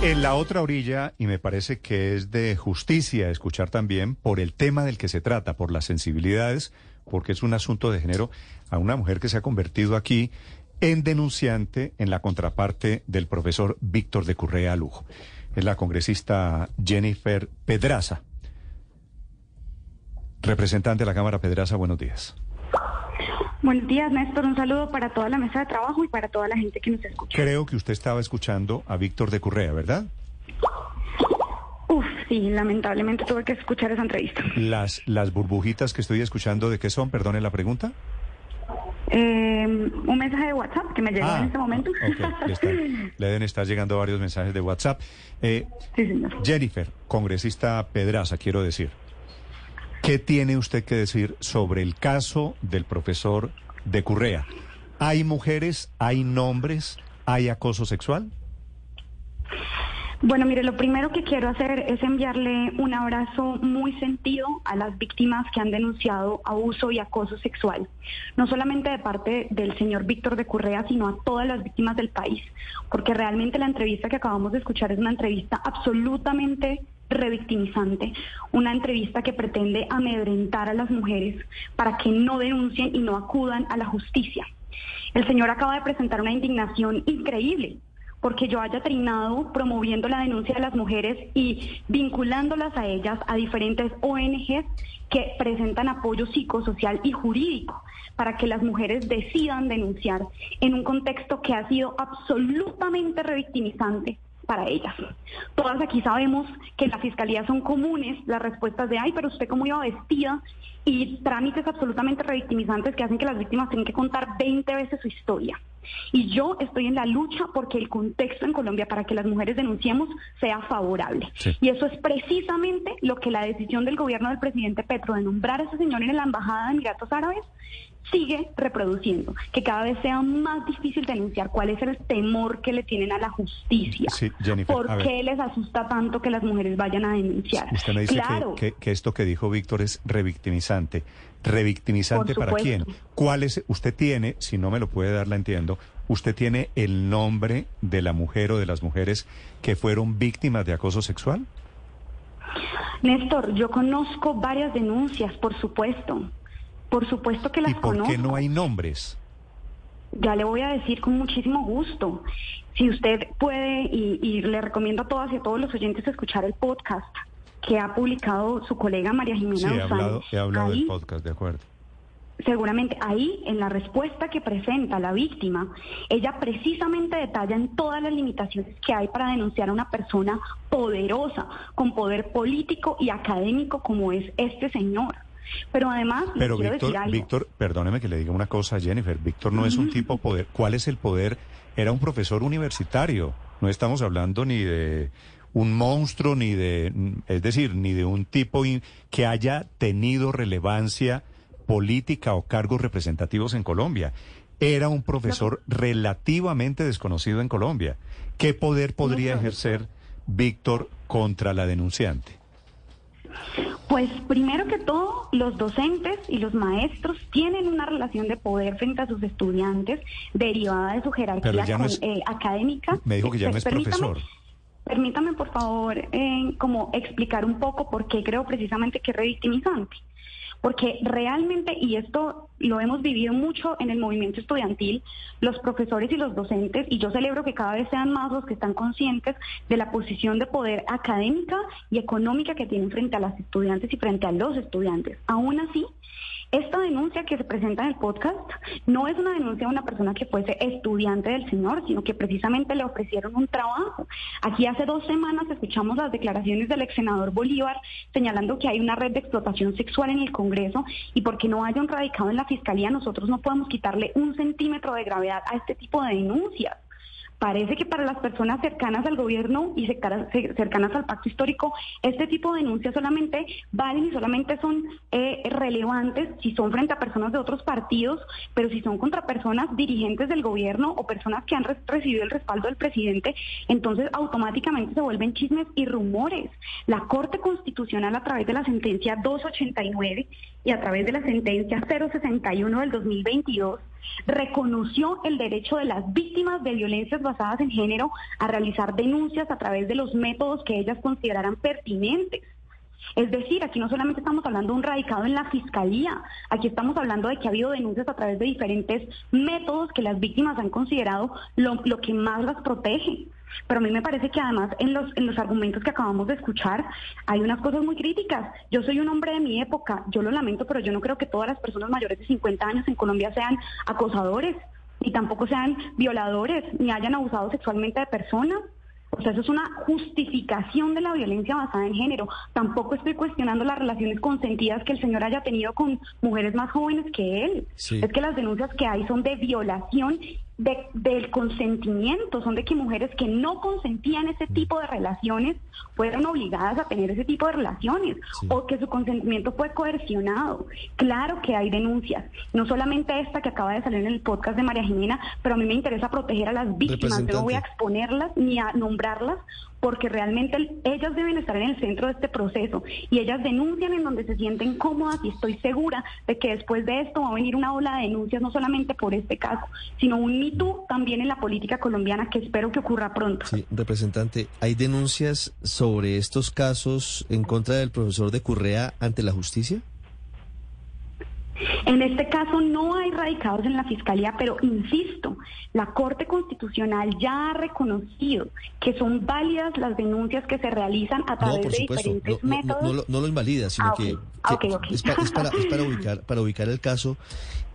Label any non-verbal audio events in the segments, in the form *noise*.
En la otra orilla, y me parece que es de justicia escuchar también por el tema del que se trata, por las sensibilidades, porque es un asunto de género, a una mujer que se ha convertido aquí en denunciante en la contraparte del profesor Víctor de Currea Lujo. Es la congresista Jennifer Pedraza. Representante de la Cámara Pedraza, buenos días. Buenos días, Néstor. Un saludo para toda la mesa de trabajo y para toda la gente que nos escucha. Creo que usted estaba escuchando a Víctor de Currea, ¿verdad? Uf, sí, lamentablemente tuve que escuchar esa entrevista. Las, las burbujitas que estoy escuchando, ¿de qué son? Perdone la pregunta. Eh, un mensaje de WhatsApp que me llegó Ah, en este momento. ok, le, está- *laughs* le deben estar llegando varios mensajes de WhatsApp. Eh, sí, señor. Jennifer, congresista Pedraza, quiero decir, ¿qué tiene usted que decir sobre el caso del profesor de Currea? ¿Hay mujeres, hay nombres, hay acoso sexual? Bueno, mire, lo primero que quiero hacer es enviarle un abrazo muy sentido a las víctimas que han denunciado abuso y acoso sexual, no solamente de parte del señor Víctor de Currea, sino a todas las víctimas del país, porque realmente la entrevista que acabamos de escuchar es una entrevista absolutamente revictimizante, una entrevista que pretende amedrentar a las mujeres para que no denuncien y no acudan a la justicia. El señor acaba de presentar una indignación increíble porque yo haya terminado promoviendo la denuncia de las mujeres y vinculándolas a ellas a diferentes ONGs que presentan apoyo psicosocial y jurídico para que las mujeres decidan denunciar en un contexto que ha sido absolutamente revictimizante para ellas. Todas aquí sabemos que en la fiscalía son comunes las respuestas de, ay, pero usted cómo iba vestida y trámites absolutamente revictimizantes que hacen que las víctimas tengan que contar 20 veces su historia. Y yo estoy en la lucha porque el contexto en Colombia para que las mujeres denunciemos sea favorable. Sí. Y eso es precisamente lo que la decisión del gobierno del presidente Petro de nombrar a ese señor en la Embajada de Emiratos Árabes sigue reproduciendo, que cada vez sea más difícil denunciar cuál es el temor que le tienen a la justicia. Sí, Jennifer, ¿Por qué les asusta tanto que las mujeres vayan a denunciar? Usted me dice que- claro, que, que esto que dijo Víctor es revictimizante. ¿Revictimizante para quién? supuesto. ¿Cuál es? Usted tiene, si no me lo puede dar, la entiendo, usted tiene el nombre de la mujer o de las mujeres que fueron víctimas de acoso sexual. Néstor, yo conozco varias denuncias, por supuesto. Por supuesto que las ¿Y por conozco. qué no hay nombres? Ya le voy a decir con muchísimo gusto. Si usted puede, y, y le recomiendo a todas y a todos los oyentes escuchar el podcast que ha publicado su colega María Jimena Sí, he hablado, he hablado Ahí, del podcast, de acuerdo. Seguramente ahí, en la respuesta que presenta la víctima, ella precisamente detalla en todas las limitaciones que hay para denunciar a una persona poderosa, con poder político y académico como es este señor. Pero además, Pero Víctor, decir algo. Víctor, perdóneme que le diga una cosa, Jennifer. Víctor no es un tipo poder. ¿Cuál es el poder? Era un profesor universitario. No estamos hablando ni de un monstruo, ni de, es decir, ni de un tipo in- que haya tenido relevancia política o cargos representativos en Colombia. Era un profesor relativamente desconocido en Colombia. ¿Qué poder podría No, ejercer Víctor contra la denunciante? Pues primero que todo, los docentes y los maestros tienen una relación de poder frente a sus estudiantes derivada de su jerarquía no es- eh, académica. Me dijo que ya no es Permítame- profesor. Permítame, por favor, eh, como explicar un poco por qué creo precisamente que es revictimizante. Porque realmente, y esto lo hemos vivido mucho en el movimiento estudiantil, los profesores y los docentes, y yo celebro que cada vez sean más los que están conscientes de la posición de poder académica y económica que tienen frente a las estudiantes y frente a los estudiantes. Aún así, esta denuncia que se presenta en el podcast no es una denuncia de una persona que fuese estudiante del señor, sino que precisamente le ofrecieron un trabajo. Aquí hace dos semanas escuchamos las declaraciones del ex senador Bolívar señalando que hay una red de explotación sexual en el Congreso y porque no haya un radicado en la Fiscalía, nosotros no podemos quitarle un centímetro de gravedad a este tipo de denuncias. Parece que para las personas cercanas al gobierno y cercanas, al pacto histórico, este tipo de denuncias solamente valen y solamente son eh, relevantes si son frente a personas de otros partidos, pero si son contra personas dirigentes del gobierno o personas que han re- recibido el respaldo del presidente, entonces automáticamente se vuelven chismes y rumores. La Corte Constitucional a través de la sentencia 289 y a través de la sentencia 061 del 2022 reconoció el derecho de las víctimas de violencias basadas en género a realizar denuncias a través de los métodos que ellas consideraran pertinentes. Es decir, aquí no solamente estamos hablando de un radicado en la fiscalía, aquí estamos hablando de que ha habido denuncias a través de diferentes métodos que las víctimas han considerado lo, lo que más las protege. Pero a mí me parece que además en los, en los argumentos que acabamos de escuchar hay unas cosas muy críticas. Yo soy un hombre de mi época, yo lo lamento, pero yo no creo que todas las personas mayores de 50 años en Colombia sean acosadores, ni tampoco sean violadores, ni hayan abusado sexualmente de personas. O sea, eso es una justificación de la violencia basada en género. Tampoco estoy cuestionando las relaciones consentidas que el señor haya tenido con mujeres más jóvenes que él. Es que las denuncias que hay son de violación del consentimiento, son de que mujeres que no consentían ese tipo de relaciones fueron obligadas a tener ese tipo de relaciones o que su consentimiento fue coercionado. Claro que hay denuncias, no solamente esta que acaba de salir en el podcast de María Jimena, pero a mí me interesa proteger a las víctimas, no voy a exponerlas ni a nombrarlas porque realmente ellas deben estar en el centro de este proceso y ellas denuncian en donde se sienten cómodas y estoy segura de que después de esto va a venir una ola de denuncias no solamente por este caso, sino un mito también en la política colombiana que espero que ocurra pronto. Sí, representante, ¿hay denuncias sobre estos casos en contra del profesor de Currea ante la justicia? En este caso no hay radicados en la Fiscalía, pero insisto, la Corte Constitucional ya ha reconocido que son válidas las denuncias que se realizan a través de diferentes métodos. No, lo, invalida, sino ah, que, Es, para, *laughs* ubicar, para ubicar el caso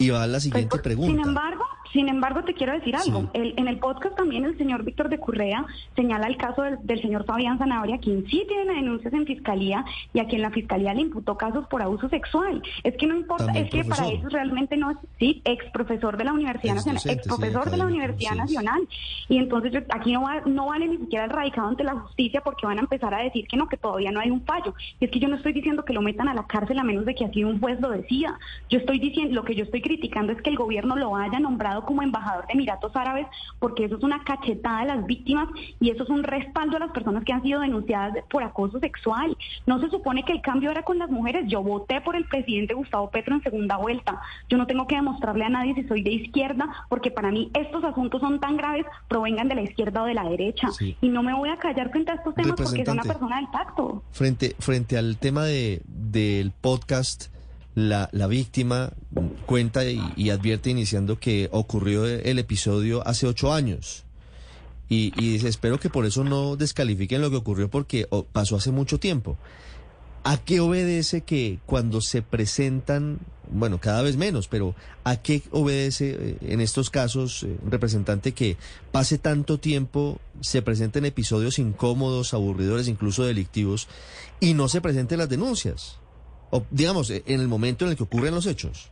y va a la pues, siguiente pues, pregunta. Sin embargo, sin embargo, te quiero decir algo. en el podcast también el señor Víctor de Currea señala el caso del, señor Fabián Zanabria, quien sí tiene denuncias en fiscalía y a quien la fiscalía le imputó casos por abuso sexual. Es que no importa, es que para eso realmente no es, sí, ex profesor de la Universidad Nacional, ex profesor de la Universidad Nacional. Y entonces aquí no, no vale ni siquiera el radicado ante la justicia porque van a empezar a decir que no, que todavía no hay un fallo. Y es que yo no estoy diciendo que lo metan a la cárcel a menos de que así un juez lo decida. Yo estoy diciendo, lo que yo estoy criticando es que el gobierno lo haya nombrado como embajador de Emiratos Árabes, porque eso es una cachetada de las víctimas y eso es un respaldo a las personas que han sido denunciadas por acoso sexual. No se supone que el cambio era con las mujeres. Yo voté por el presidente Gustavo Petro en segunda vuelta. Yo no tengo que demostrarle a nadie si soy de izquierda, porque para mí estos asuntos son tan graves, provengan de la izquierda o de la derecha. Y no me voy a callar frente a estos temas porque soy una persona del pacto. Frente, frente al tema de, del podcast la, la víctima cuenta y, advierte iniciando que ocurrió el episodio hace ocho años. Y, y, dice, espero que por eso no descalifiquen lo que ocurrió porque pasó hace mucho tiempo. ¿A qué obedece que cuando se presentan, bueno, cada vez menos, pero a qué obedece eh, en estos casos, eh, representante, que pase tanto tiempo, se presenten episodios incómodos, aburridores, incluso delictivos, y no se presenten las denuncias? O, digamos, en el momento en el que ocurren los hechos?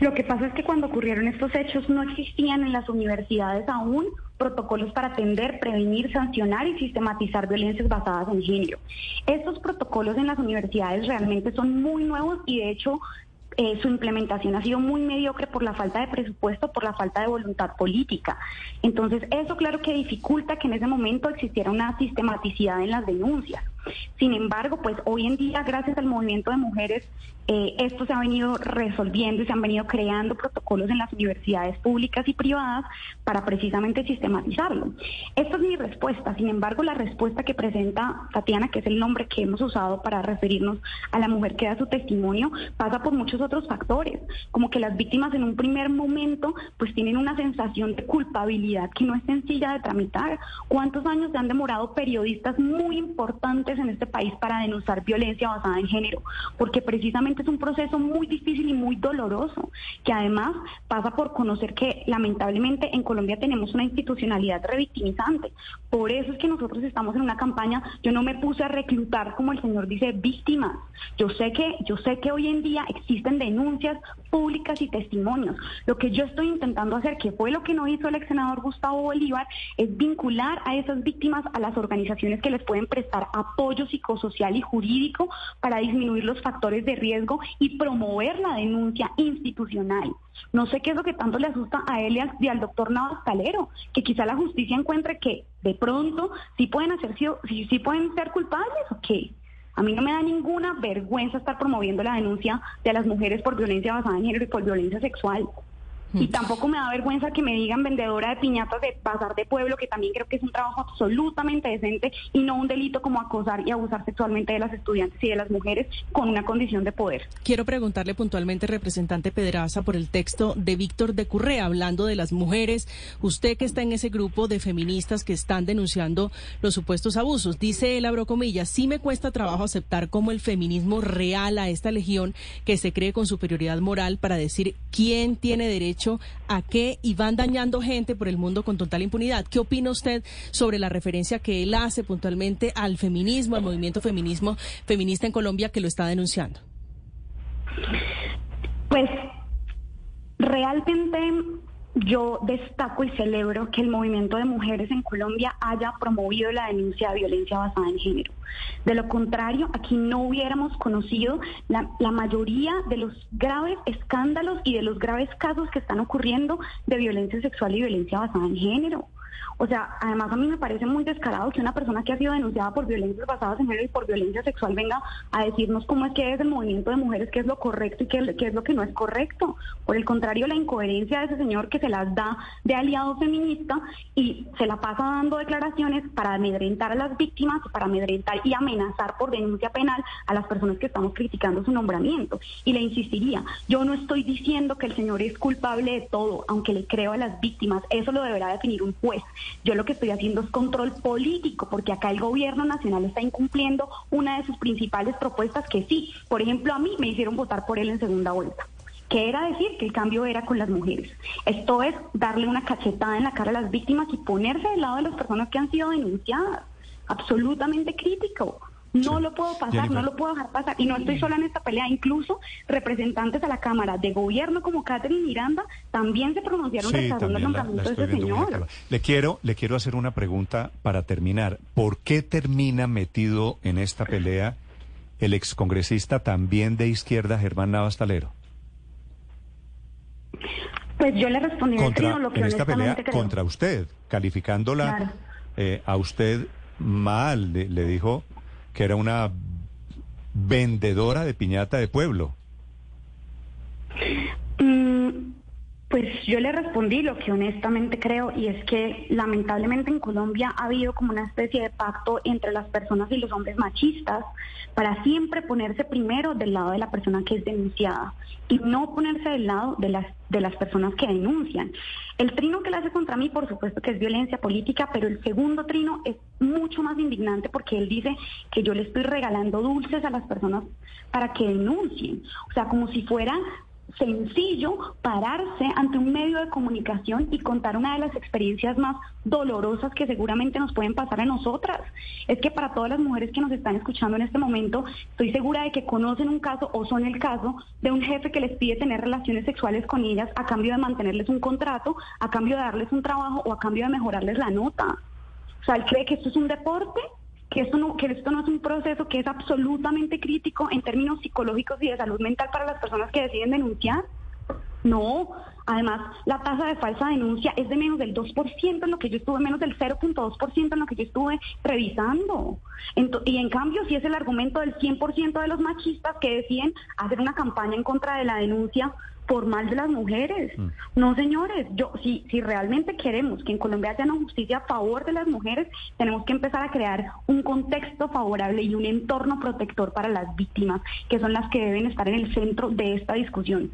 Lo que pasa es que cuando ocurrieron estos hechos no existían en las universidades aún protocolos para atender, prevenir, sancionar y sistematizar violencias basadas en género. Estos protocolos en las universidades realmente son muy nuevos y de hecho eh, su implementación ha sido muy mediocre por la falta de presupuesto, por la falta de voluntad política. Entonces, eso claro que dificulta que en ese momento existiera una sistematicidad en las denuncias. Sin embargo, pues hoy en día, gracias al movimiento de mujeres, eh, esto se ha venido resolviendo y se han venido creando protocolos en las universidades públicas y privadas para precisamente sistematizarlo. Esta es mi respuesta. Sin embargo, la respuesta que presenta Tatiana, que es el nombre que hemos usado para referirnos a la mujer que da su testimonio, pasa por muchos otros factores, como que las víctimas en un primer momento pues tienen una sensación de culpabilidad que no es sencilla de tramitar. ¿Cuántos años se han demorado periodistas muy importantes en este país para denunciar violencia basada en género? Porque precisamente es un proceso muy difícil y muy doloroso, que además pasa por conocer que lamentablemente en Colombia tenemos una institucionalidad revictimizante. Por eso es que nosotros estamos en una campaña, yo no me puse a reclutar, como el señor dice, víctimas. Yo sé que, yo sé que hoy en día existen denuncias públicas y testimonios. Lo que yo estoy intentando hacer, que fue lo que no hizo el ex senador Gustavo Bolívar, es vincular a esas víctimas a las organizaciones que les pueden prestar apoyo psicosocial y jurídico para disminuir los factores de riesgo y promover la denuncia institucional. No sé qué es lo que tanto le asusta a él y al, doctor Navas Calero, que quizá la justicia encuentre que de pronto sí pueden, hacer, sí, sí pueden ser culpables o qué. A mí no me da ninguna vergüenza estar promoviendo la denuncia de las mujeres por violencia basada en género y por violencia sexual. Y mm. tampoco me da vergüenza que me digan vendedora de piñatas de bazar de pueblo, que también creo que es un trabajo absolutamente decente y no un delito como acosar y abusar sexualmente de las estudiantes y de las mujeres con una condición de poder. Quiero preguntarle puntualmente, representante Pedraza, por el texto de Víctor de Currea, hablando de las mujeres. Usted que está en ese grupo de feministas que están denunciando los supuestos abusos, dice él, abro comillas, sí me cuesta trabajo aceptar como el feminismo real a esta legión que se cree con superioridad moral para decir quién tiene derecho a qué y van dañando gente por el mundo con total impunidad. ¿Qué opina usted sobre la referencia que él hace puntualmente al feminismo, al movimiento feminismo feminista en Colombia que lo está denunciando? Pues realmente yo destaco y celebro que el movimiento de mujeres en Colombia haya promovido la denuncia de violencia basada en género. De lo contrario, aquí no hubiéramos conocido la, la, mayoría de los graves escándalos y de los graves casos que están ocurriendo de violencia sexual y violencia basada en género. O sea, además a mí me parece muy descarado que una persona que ha sido denunciada por violencias basadas en género y por violencia sexual venga a decirnos cómo es que es el movimiento de mujeres, qué es lo correcto y qué, es lo que no es correcto. Por el contrario, la incoherencia de ese señor que se las da de aliado feminista y se la pasa dando declaraciones para amedrentar a las víctimas, para amedrentar y amenazar por denuncia penal a las personas que estamos criticando su nombramiento. Y le insistiría, yo no estoy diciendo que el señor es culpable de todo, aunque le creo a las víctimas, eso lo deberá definir un juez. Yo lo que estoy haciendo es control político, porque acá el gobierno nacional está incumpliendo una de sus principales propuestas que sí, por ejemplo, a mí me hicieron votar por él en segunda vuelta que era decir que el cambio era con las mujeres. Esto es darle una cachetada en la cara a las víctimas y ponerse del lado de las personas que han sido denunciadas. Absolutamente crítico. No lo puedo pasar, no lo puedo dejar pasar. Y no estoy sola en esta pelea. Incluso representantes a la Cámara de Gobierno como Catherine Miranda también se pronunciaron rechazando el nombramiento de ese señor. Le quiero, le quiero hacer una pregunta para terminar. ¿Por qué termina metido en esta pelea el excongresista también de izquierda, Germán Navas Talero? Pues yo le respondí contra, lo que en esta pelea contra usted, calificándola eh, a usted mal, le dijo que era una vendedora de piñata de pueblo. Mm, pues yo le respondí lo que honestamente creo y es que lamentablemente en Colombia ha habido como una especie de pacto entre las personas y los hombres machistas para siempre ponerse primero del lado de la persona que es denunciada y no ponerse del lado de las de las personas que denuncian. El trino que le hace contra mí, por supuesto que es violencia política, pero el segundo trino es mucho más indignante porque él dice que yo le estoy regalando dulces a las personas para que denuncien. O sea, como si fuera sencillo pararse ante un medio de comunicación y contar una de las experiencias más dolorosas que seguramente nos pueden pasar a nosotras. Es que para todas las mujeres que nos están escuchando en este momento, estoy segura de que conocen un caso o son el caso de un jefe que les pide tener relaciones sexuales con ellas a cambio de mantenerles un contrato, a cambio de darles un trabajo o a cambio de mejorarles la nota. O sea, él cree que esto es un deporte que esto no que esto no es un proceso que es absolutamente crítico en términos psicológicos y de salud mental para las personas que deciden denunciar. No, además la tasa de falsa denuncia es de menos del 2% en lo que yo estuve, menos del 0.2% en lo que yo estuve revisando. y en cambio, si es el argumento del 100% de los machistas que deciden hacer una campaña en contra de la denuncia, por mal de las mujeres. Mm. No, señores, yo si, si realmente queremos que en Colombia haya una justicia a favor de las mujeres, tenemos que empezar a crear un contexto favorable y un entorno protector para las víctimas, que son las que deben estar en el centro de esta discusión.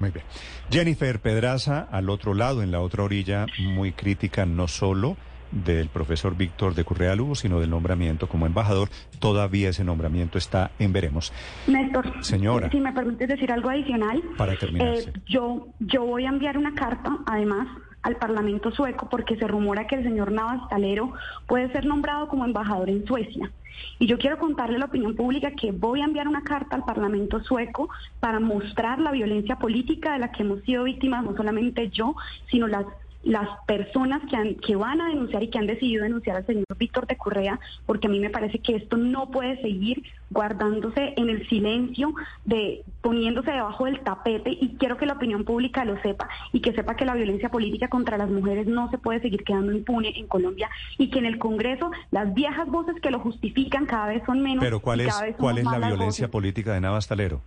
Muy bien. Jennifer Pedraza, al otro lado, en la otra orilla, muy crítica, no solo del profesor Víctor de Currea Lugo, sino del nombramiento como embajador. Todavía ese nombramiento está en veremos. Néstor, señora, si me permites decir algo adicional, para terminar. Eh, yo, yo voy a enviar una carta, además, al Parlamento sueco porque se rumora que el señor Navas Talero puede ser nombrado como embajador en Suecia. Y yo quiero contarle a la opinión pública que voy a enviar una carta al Parlamento sueco para mostrar la violencia política de la que hemos sido víctimas, no solamente yo, sino las las personas que, han, que van a denunciar y que han decidido denunciar al señor Víctor de Correa, porque a mí me parece que esto no puede seguir guardándose en el silencio, de poniéndose debajo del tapete y quiero que la opinión pública lo sepa y que sepa que la violencia política contra las mujeres no se puede seguir quedando impune en Colombia y que en el Congreso las viejas voces que lo justifican cada vez son menos. Pero ¿cuál es, cuál es la violencia política de Navastalero?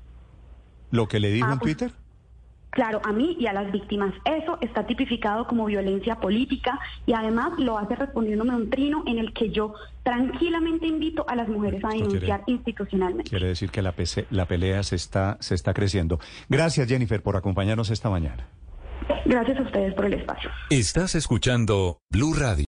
¿Lo que le dijo ah, en pues, Twitter? Claro, a mí y a las víctimas. Eso está tipificado como violencia política y además lo hace respondiéndome a un trino en el que yo tranquilamente invito a las mujeres a denunciar institucionalmente. Quiere decir que la, la pelea se está, se está creciendo. Gracias, Jennifer, por acompañarnos esta mañana. Gracias a ustedes por el espacio. Estás escuchando Blue Radio.